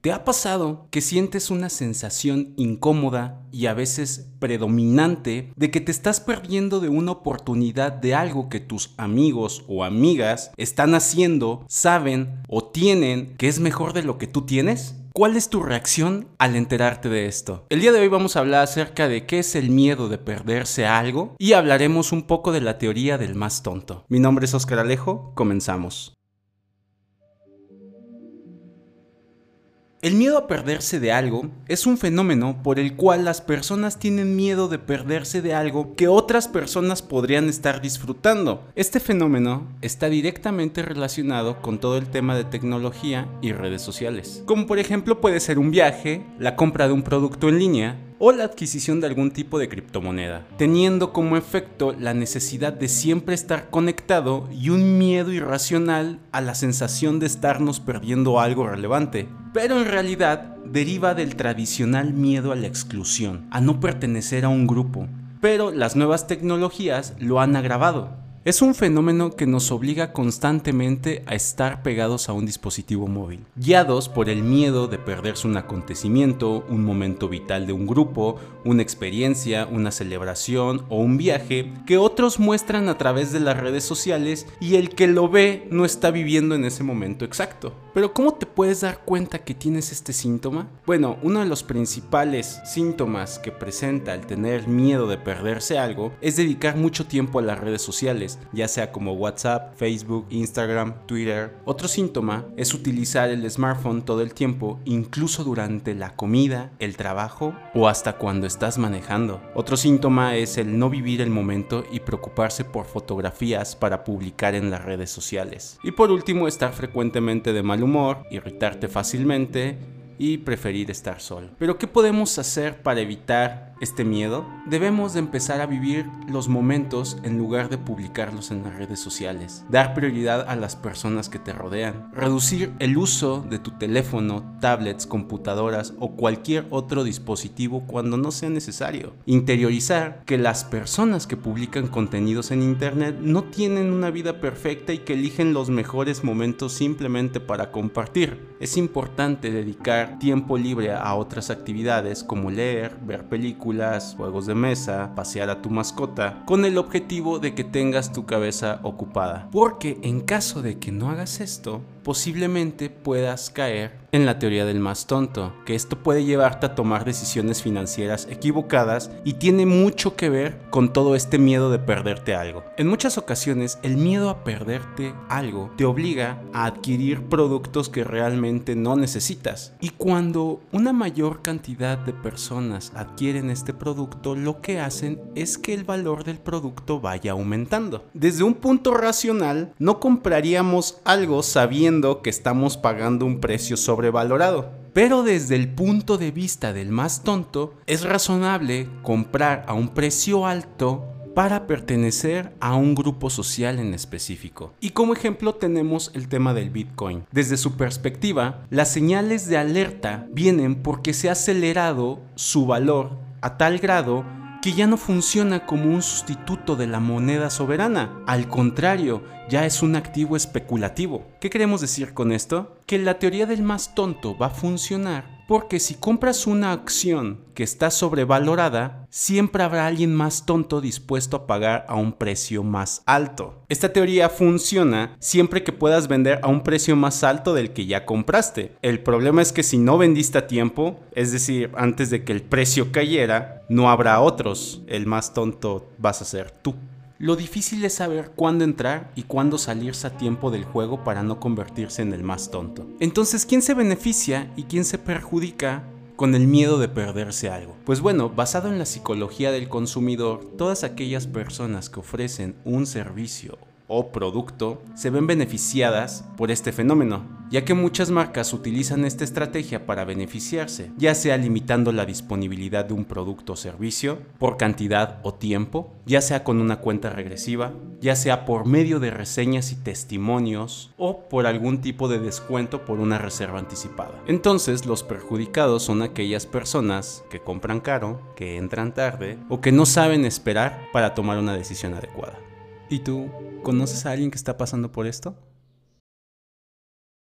¿Te ha pasado que sientes una sensación incómoda y a veces predominante de que te estás perdiendo de una oportunidad de algo que tus amigos o amigas están haciendo, saben o tienen que es mejor de lo que tú tienes? ¿Cuál es tu reacción al enterarte de esto? El día de hoy vamos a hablar acerca de qué es el miedo de perderse algo y hablaremos un poco de la teoría del más tonto. Mi nombre es Oscar Alejo, comenzamos. El miedo a perderse de algo es un fenómeno por el cual las personas tienen miedo de perderse de algo que otras personas podrían estar disfrutando. Este fenómeno está directamente relacionado con todo el tema de tecnología y redes sociales. Como por ejemplo puede ser un viaje, la compra de un producto en línea, o la adquisición de algún tipo de criptomoneda, teniendo como efecto la necesidad de siempre estar conectado y un miedo irracional a la sensación de estarnos perdiendo algo relevante. Pero en realidad deriva del tradicional miedo a la exclusión, a no pertenecer a un grupo. Pero las nuevas tecnologías lo han agravado es un fenómeno que nos obliga constantemente a estar pegados a un dispositivo móvil, guiados por el miedo de perderse un acontecimiento, un momento vital de un grupo, una experiencia, una celebración o un viaje que otros muestran a través de las redes sociales y el que lo ve no está viviendo en ese momento exacto. Pero ¿cómo te puedes dar cuenta que tienes este síntoma? Bueno, uno de los principales síntomas que presenta el tener miedo de perderse algo es dedicar mucho tiempo a las redes sociales ya sea como WhatsApp, Facebook, Instagram, Twitter. Otro síntoma es utilizar el smartphone todo el tiempo, incluso durante la comida, el trabajo o hasta cuando estás manejando. Otro síntoma es el no vivir el momento y preocuparse por fotografías para publicar en las redes sociales. Y por último, estar frecuentemente de mal humor, irritarte fácilmente y preferir estar solo. Pero ¿qué podemos hacer para evitar este miedo, debemos de empezar a vivir los momentos en lugar de publicarlos en las redes sociales. Dar prioridad a las personas que te rodean. Reducir el uso de tu teléfono, tablets, computadoras o cualquier otro dispositivo cuando no sea necesario. Interiorizar que las personas que publican contenidos en internet no tienen una vida perfecta y que eligen los mejores momentos simplemente para compartir. Es importante dedicar tiempo libre a otras actividades como leer, ver películas, juegos de mesa, pasear a tu mascota, con el objetivo de que tengas tu cabeza ocupada. Porque en caso de que no hagas esto, posiblemente puedas caer en la teoría del más tonto, que esto puede llevarte a tomar decisiones financieras equivocadas y tiene mucho que ver con todo este miedo de perderte algo. En muchas ocasiones el miedo a perderte algo te obliga a adquirir productos que realmente no necesitas. Y cuando una mayor cantidad de personas adquieren este producto, lo que hacen es que el valor del producto vaya aumentando. Desde un punto racional, no compraríamos algo sabiendo que estamos pagando un precio sobre sobrevalorado. Pero desde el punto de vista del más tonto, es razonable comprar a un precio alto para pertenecer a un grupo social en específico. Y como ejemplo tenemos el tema del Bitcoin. Desde su perspectiva, las señales de alerta vienen porque se ha acelerado su valor a tal grado que ya no funciona como un sustituto de la moneda soberana. Al contrario, ya es un activo especulativo. ¿Qué queremos decir con esto? Que la teoría del más tonto va a funcionar porque si compras una acción que está sobrevalorada, siempre habrá alguien más tonto dispuesto a pagar a un precio más alto. Esta teoría funciona siempre que puedas vender a un precio más alto del que ya compraste. El problema es que si no vendiste a tiempo, es decir, antes de que el precio cayera, no habrá otros. El más tonto vas a ser tú. Lo difícil es saber cuándo entrar y cuándo salirse a tiempo del juego para no convertirse en el más tonto. Entonces, ¿quién se beneficia y quién se perjudica con el miedo de perderse algo? Pues bueno, basado en la psicología del consumidor, todas aquellas personas que ofrecen un servicio o producto se ven beneficiadas por este fenómeno, ya que muchas marcas utilizan esta estrategia para beneficiarse, ya sea limitando la disponibilidad de un producto o servicio por cantidad o tiempo, ya sea con una cuenta regresiva, ya sea por medio de reseñas y testimonios o por algún tipo de descuento por una reserva anticipada. Entonces los perjudicados son aquellas personas que compran caro, que entran tarde o que no saben esperar para tomar una decisión adecuada. ¿Y tú conoces a alguien que está pasando por esto?